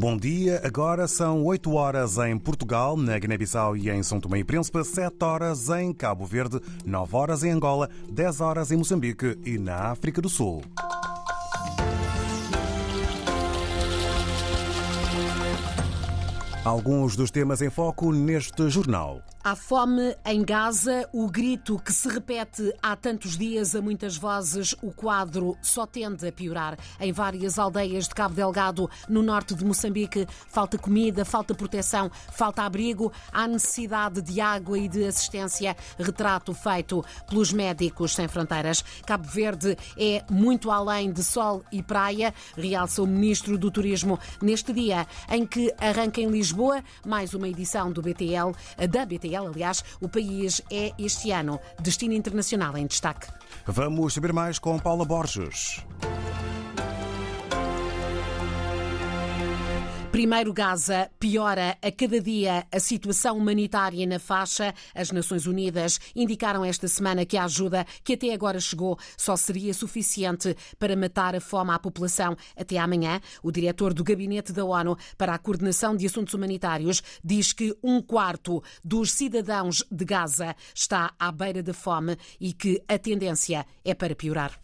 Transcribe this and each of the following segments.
Bom dia, agora são 8 horas em Portugal, na Guiné-Bissau e em São Tomé e Príncipe, 7 horas em Cabo Verde, 9 horas em Angola, 10 horas em Moçambique e na África do Sul. Alguns dos temas em foco neste jornal. Há fome em Gaza, o grito que se repete há tantos dias a muitas vozes, o quadro só tende a piorar. Em várias aldeias de Cabo Delgado, no norte de Moçambique, falta comida, falta proteção, falta abrigo, há necessidade de água e de assistência. Retrato feito pelos Médicos Sem Fronteiras. Cabo Verde é muito além de sol e praia, realça o Ministro do Turismo neste dia em que arranca em Lisboa mais uma edição do BTL, da BTL aliás, o país é este ano destino internacional em destaque. Vamos saber mais com Paula Borges. Primeiro, Gaza piora a cada dia a situação humanitária na faixa. As Nações Unidas indicaram esta semana que a ajuda que até agora chegou só seria suficiente para matar a fome à população até amanhã. O diretor do Gabinete da ONU para a Coordenação de Assuntos Humanitários diz que um quarto dos cidadãos de Gaza está à beira da fome e que a tendência é para piorar.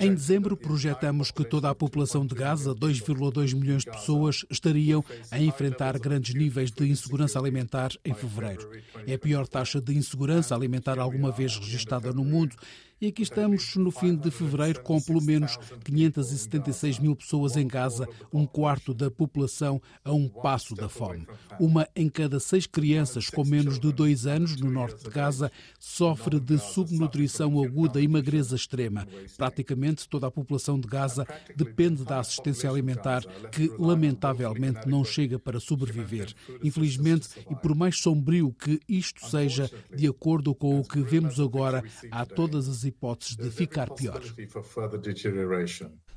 Em dezembro, projetamos que toda a população de Gaza, 2,2 milhões de pessoas, estariam a enfrentar grandes níveis de insegurança alimentar em fevereiro. É a pior taxa de insegurança alimentar alguma vez registrada no mundo e aqui estamos no fim de fevereiro com pelo menos 576 mil pessoas em Gaza, um quarto da população a um passo da fome. Uma em cada seis crianças com menos de dois anos no norte de Gaza sofre de subnutrição aguda e magreza extrema. Praticamente toda a população de Gaza depende da assistência alimentar, que lamentavelmente não chega para sobreviver. Infelizmente, e por mais sombrio que isto seja, de acordo com o que vemos agora, há todas as hipóteses de ficar pior.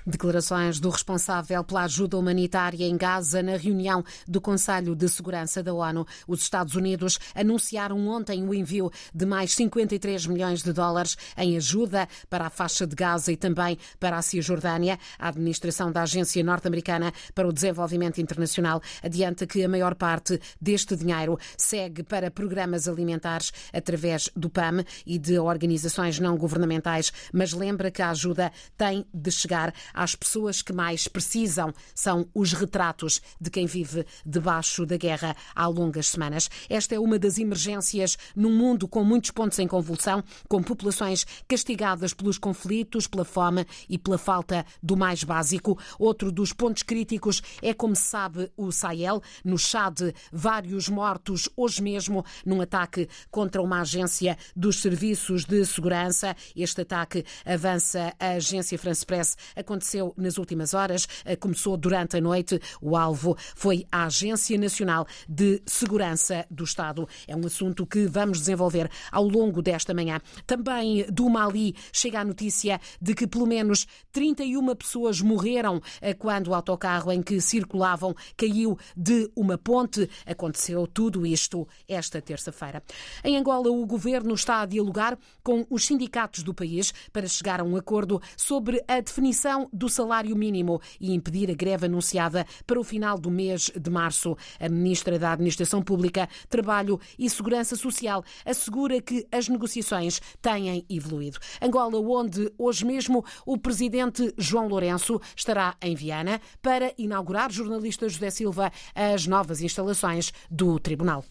Declarações do responsável pela ajuda humanitária em Gaza na reunião do Conselho de Segurança da ONU. Os Estados Unidos anunciaram ontem o envio de mais 53 milhões de dólares em ajuda para a faixa de Gaza e também para a Cisjordânia. A administração da Agência Norte-Americana para o Desenvolvimento Internacional adianta que a maior parte deste dinheiro segue para programas alimentares através do PAM e de organizações não governamentais, mas lembra que a ajuda tem de chegar às pessoas que mais precisam. São os retratos de quem vive debaixo da guerra há longas semanas. Esta é uma das emergências num mundo com muitos pontos em convulsão, com populações castigadas pelos conflitos, pela fome e pela falta do mais básico. Outro dos pontos críticos é, como se sabe, o Sahel. No Chad, vários mortos hoje mesmo num ataque contra uma agência dos serviços de segurança. Este ataque avança a agência France Press. Aconteceu nas últimas horas, eh, começou durante a noite. O alvo foi a Agência Nacional de Segurança do Estado. É um assunto que vamos desenvolver ao longo desta manhã. Também do Mali chega a notícia de que pelo menos 31 pessoas morreram eh, quando o autocarro em que circulavam caiu de uma ponte. Aconteceu tudo isto esta terça-feira. Em Angola, o governo está a dialogar com os sindicatos do país para chegar a um acordo sobre a definição do salário mínimo e impedir a greve anunciada para o final do mês de março. A ministra da Administração Pública, Trabalho e Segurança Social assegura que as negociações têm evoluído. Angola, onde hoje mesmo o presidente João Lourenço estará em Viana para inaugurar, jornalista José Silva, as novas instalações do Tribunal.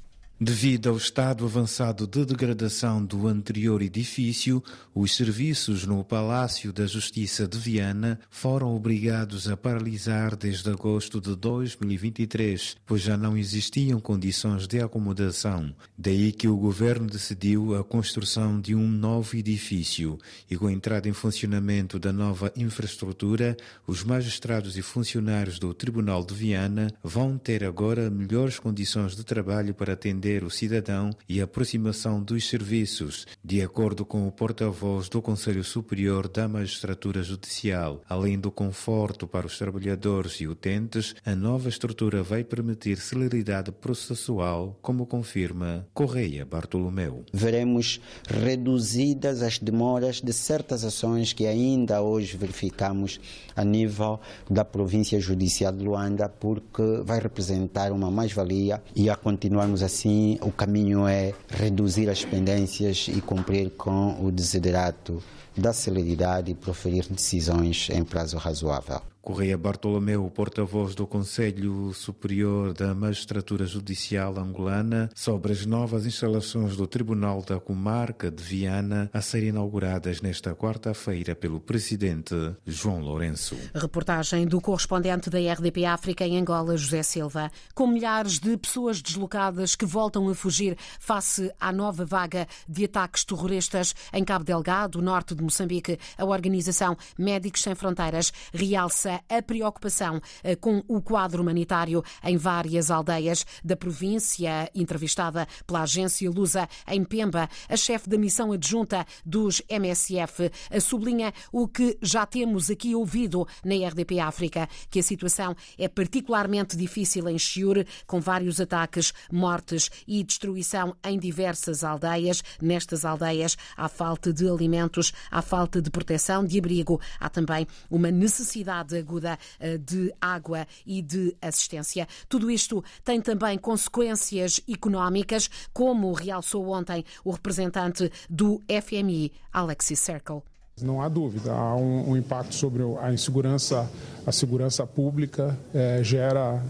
Devido ao estado avançado de degradação do anterior edifício, os serviços no Palácio da Justiça de Viana foram obrigados a paralisar desde agosto de 2023, pois já não existiam condições de acomodação. Daí que o governo decidiu a construção de um novo edifício e com a entrada em funcionamento da nova infraestrutura, os magistrados e funcionários do Tribunal de Viana vão ter agora melhores condições de trabalho para atender defender o cidadão e aproximação dos serviços, de acordo com o porta-voz do Conselho Superior da Magistratura Judicial. Além do conforto para os trabalhadores e utentes, a nova estrutura vai permitir celeridade processual, como confirma Correia Bartolomeu. Veremos reduzidas as demoras de certas ações que ainda hoje verificamos a nível da província judicial de Luanda, porque vai representar uma mais-valia e a continuarmos assim, o caminho é reduzir as pendências e cumprir com o desiderato da celeridade e proferir decisões em prazo razoável. Correia Bartolomeu, porta-voz do Conselho Superior da Magistratura Judicial Angolana, sobre as novas instalações do Tribunal da Comarca de Viana a serem inauguradas nesta quarta-feira pelo presidente João Lourenço. Reportagem do correspondente da RDP África em Angola, José Silva. Com milhares de pessoas deslocadas que voltam a fugir face à nova vaga de ataques terroristas em Cabo Delgado, norte de Moçambique, a organização Médicos Sem Fronteiras realça a preocupação eh, com o quadro humanitário em várias aldeias da província. Entrevistada pela agência Lusa em Pemba, a chefe da missão adjunta dos MSF eh, sublinha o que já temos aqui ouvido na RDP África, que a situação é particularmente difícil em Chiure, com vários ataques, mortes e destruição em diversas aldeias. Nestas aldeias há falta de alimentos, há falta de proteção, de abrigo, há também uma necessidade aguda eh, de água e de assistência. Tudo isto tem também consequências económicas, como realçou ontem o representante do FMI, Alexis Circle. Não há dúvida, há um, um, impacto sobre a insegurança, a segurança pública é, gera,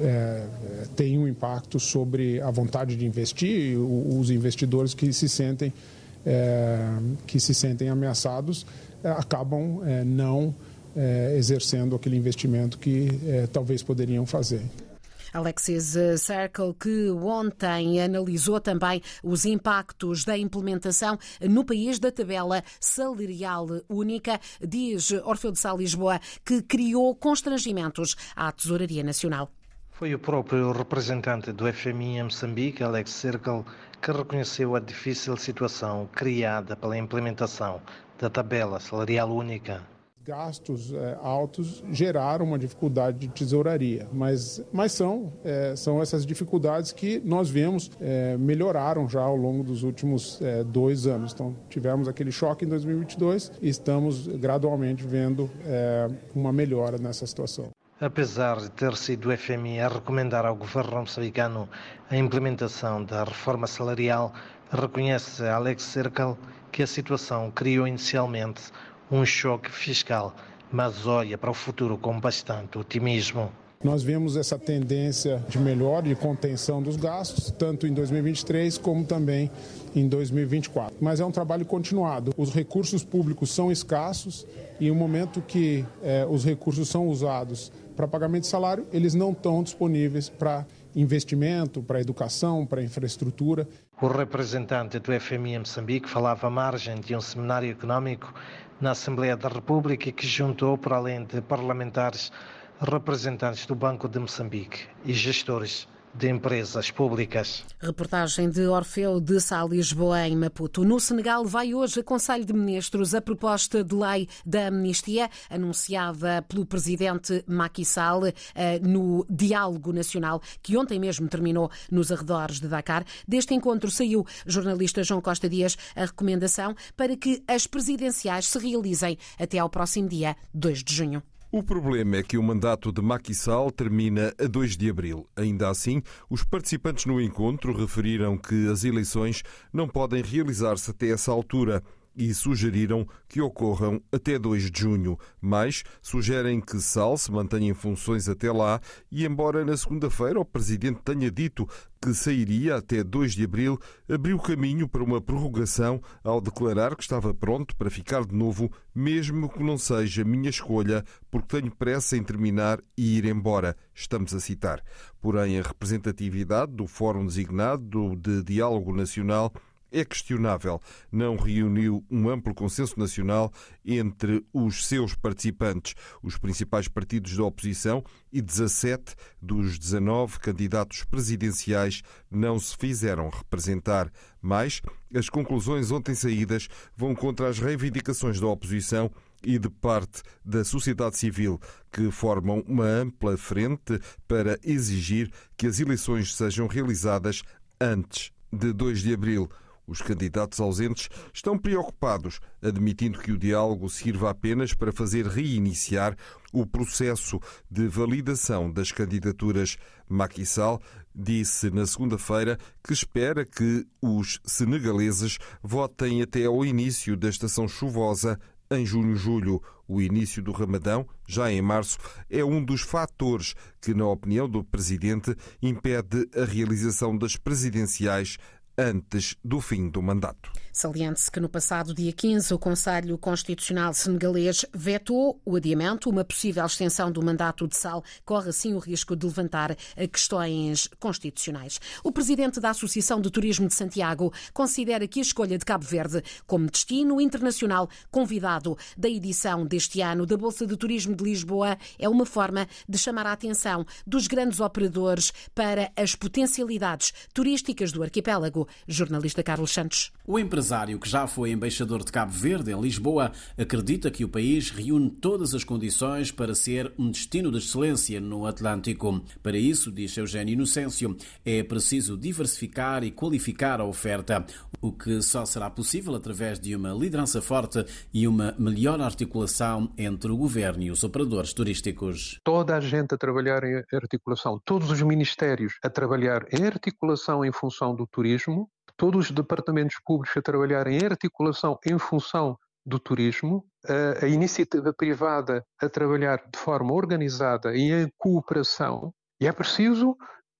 é, tem um impacto sobre a vontade de investir, os investidores que se sentem, que se sentem ameaçados é, acabam é, não é, exercendo aquele investimento que talvez poderiam fazer. Alexis Circle, que ontem analisou também os impactos da implementação no país da tabela salarial única, diz Orfeu de Sá Lisboa, que criou constrangimentos à Tesouraria Nacional. Foi o próprio representante do FMI em Moçambique, Alex Circle, que reconheceu a difícil situação criada pela implementação da tabela salarial única. Gastos é, altos geraram uma dificuldade de tesouraria, mas, mas são, é, são essas dificuldades que nós vemos é, melhoraram já ao longo dos últimos dois anos. Então, tivemos aquele choque em 2022 e estamos gradualmente vendo uma melhora nessa situação. Apesar de ter sido o FMI a recomendar ao governo moçambicano a implementação da reforma salarial, reconhece Alex Circle que a situação criou inicialmente um choque fiscal, mas olha para o futuro com bastante otimismo. Nós vemos essa tendência de melhor de contenção dos gastos, tanto em 2023 como também em 2024. Mas é um trabalho continuado. Os recursos públicos são escassos e no momento que eh, os recursos são usados para pagamento de salário, eles não estão disponíveis para investimento, para educação, para infraestrutura. O representante do FMI em Moçambique falava à margem de um seminário económico na Assembleia da República que juntou, por além de parlamentares, representantes do Banco de Moçambique e gestores de empresas públicas. Reportagem de Orfeu de Sá Lisboa em Maputo. No Senegal vai hoje a Conselho de Ministros a proposta de lei da amnistia anunciada pelo presidente Macky Sall eh, no Diálogo Nacional que ontem mesmo terminou nos arredores de Dakar. Deste encontro saiu jornalista João Costa Dias a recomendação para que as presidenciais se realizem até ao próximo dia 2 de junho. O problema é que o mandato de Macky Sall termina a 2 de abril. Ainda assim, os participantes no encontro referiram que as eleições não podem realizar-se até essa altura e sugeriram que ocorram até 2 de junho, mas sugerem que Sal se mantenha em funções até lá e, embora na segunda-feira o Presidente tenha dito que sairia até 2 de abril, abriu caminho para uma prorrogação ao declarar que estava pronto para ficar de novo, mesmo que não seja minha escolha, porque tenho pressa em terminar e ir embora. Estamos a citar. Porém, a representatividade do Fórum Designado de Diálogo Nacional é questionável. Não reuniu um amplo consenso nacional entre os seus participantes. Os principais partidos da oposição e 17 dos 19 candidatos presidenciais não se fizeram representar. Mas as conclusões ontem saídas vão contra as reivindicações da oposição e de parte da sociedade civil, que formam uma ampla frente para exigir que as eleições sejam realizadas antes de 2 de abril. Os candidatos ausentes estão preocupados, admitindo que o diálogo sirva apenas para fazer reiniciar o processo de validação das candidaturas. Macky Sall disse na segunda-feira que espera que os senegaleses votem até ao início da estação chuvosa em junho-julho. O início do Ramadão, já em março, é um dos fatores que, na opinião do presidente, impede a realização das presidenciais antes do fim do mandato. Saliente-se que no passado dia 15 o Conselho Constitucional Senegalês vetou o adiamento, uma possível extensão do mandato de Sal corre assim o risco de levantar questões constitucionais. O presidente da Associação de Turismo de Santiago considera que a escolha de Cabo Verde como destino internacional convidado da edição deste ano da Bolsa de Turismo de Lisboa é uma forma de chamar a atenção dos grandes operadores para as potencialidades turísticas do arquipélago. Jornalista Carlos Santos. O empresário que já foi embaixador de Cabo Verde em Lisboa acredita que o país reúne todas as condições para ser um destino de excelência no Atlântico. Para isso, diz Eugênio Inocêncio, é preciso diversificar e qualificar a oferta, o que só será possível através de uma liderança forte e uma melhor articulação entre o governo e os operadores turísticos. Toda a gente a trabalhar em articulação, todos os ministérios a trabalhar em articulação em função do turismo, todos os departamentos públicos a trabalhar em articulação em função do turismo, a, a iniciativa privada a trabalhar de forma organizada e em cooperação, e é preciso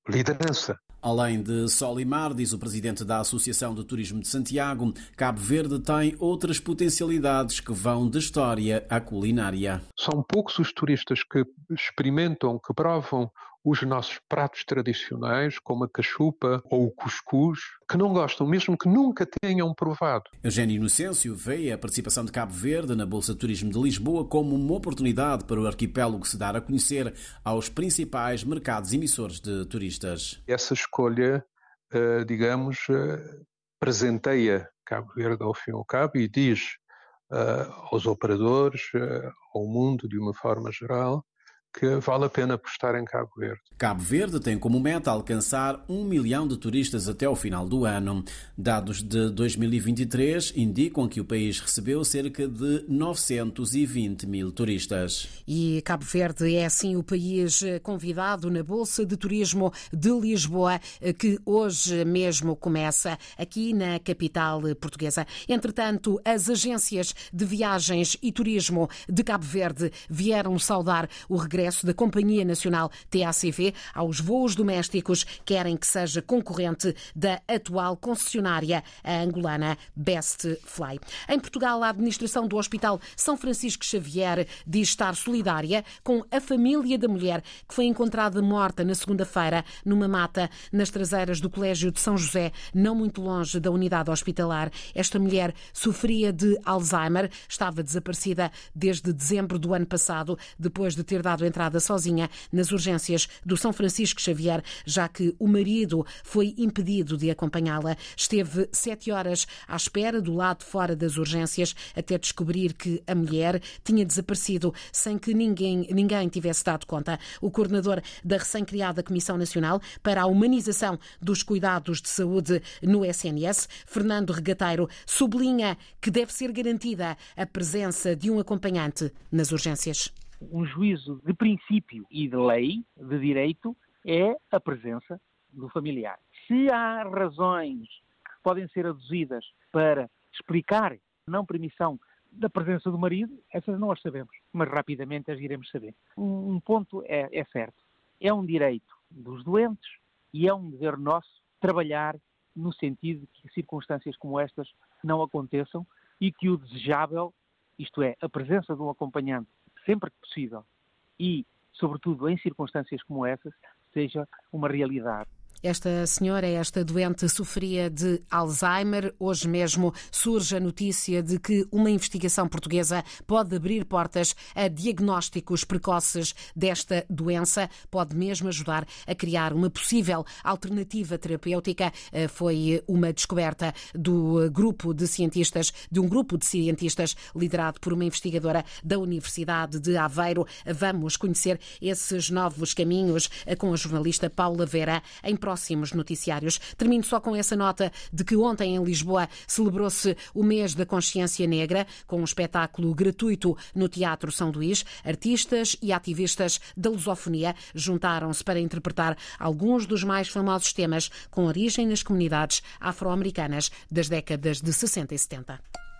liderança. Além de sol e mar, diz o presidente da Associação de Turismo de Santiago, Cabo Verde tem outras potencialidades que vão da história à culinária. São poucos os turistas que experimentam, que provam os nossos pratos tradicionais, como a cachupa ou o cuscuz, que não gostam, mesmo que nunca tenham provado. Eugênio Inocêncio vê a participação de Cabo Verde na Bolsa de Turismo de Lisboa como uma oportunidade para o arquipélago se dar a conhecer aos principais mercados emissores de turistas. Essa escolha, eh, digamos, eh, presenteia Cabo Verde ao fim e ao cabo e diz eh, aos operadores, ao mundo de uma forma geral, que vale a pena apostar em Cabo Verde. Cabo Verde tem como meta alcançar um milhão de turistas até o final do ano. Dados de 2023 indicam que o país recebeu cerca de 920 mil turistas. E Cabo Verde é assim o país convidado na Bolsa de Turismo de Lisboa, que hoje mesmo começa aqui na capital portuguesa. Entretanto, as agências de viagens e turismo de Cabo Verde vieram saudar o regresso regresso da Companhia Nacional TACV aos voos domésticos querem que seja concorrente da atual concessionária, a angolana Best Fly. Em Portugal, a administração do Hospital São Francisco Xavier diz estar solidária com a família da mulher que foi encontrada morta na segunda-feira numa mata nas traseiras do Colégio de São José, não muito longe da unidade hospitalar. Esta mulher sofria de Alzheimer, estava desaparecida desde dezembro do ano passado, depois de ter dado entrada sozinha nas urgências do São Francisco Xavier, já que o marido foi impedido de acompanhá-la. Esteve sete horas à espera do lado fora das urgências até descobrir que a mulher tinha desaparecido sem que ninguém, ninguém tivesse dado conta. O coordenador da recém-criada Comissão Nacional para a Humanização dos Cuidados de Saúde no SNS, Fernando Regateiro, sublinha que deve ser garantida a presença de um acompanhante nas urgências um juízo de princípio e de lei, de direito, é a presença do familiar. Se há razões que podem ser aduzidas para explicar não permissão da presença do marido, essas não as sabemos, mas rapidamente as iremos saber. Um, ponto é, é certo: é um direito dos doentes e é um dever nosso trabalhar no sentido de que circunstâncias como estas não aconteçam e que o desejável, isto é, a presença de um acompanhante sempre que possível e, sobretudo, em circunstâncias como essas, seja uma realidade. Esta senhora, esta doente, sofria de Alzheimer. Hoje mesmo surge a notícia de que uma investigação portuguesa pode abrir portas a diagnósticos precoces desta doença, pode mesmo ajudar a criar uma possível alternativa terapêutica. Eh, foi uma descoberta do grupo de cientistas, de um grupo de cientistas liderado por uma investigadora da Universidade de Aveiro. Vamos conhecer esses novos caminhos eh, com a jornalista Paula Vera em próximos noticiários. Termino só com essa nota de que ontem em Lisboa celebrou-se o mês da consciência negra com um espetáculo gratuito no Teatro São Luís. Artistas e ativistas da lusofonia juntaram-se para interpretar alguns dos mais famosos temas com origem nas comunidades afro-americanas das décadas de 60 e 70.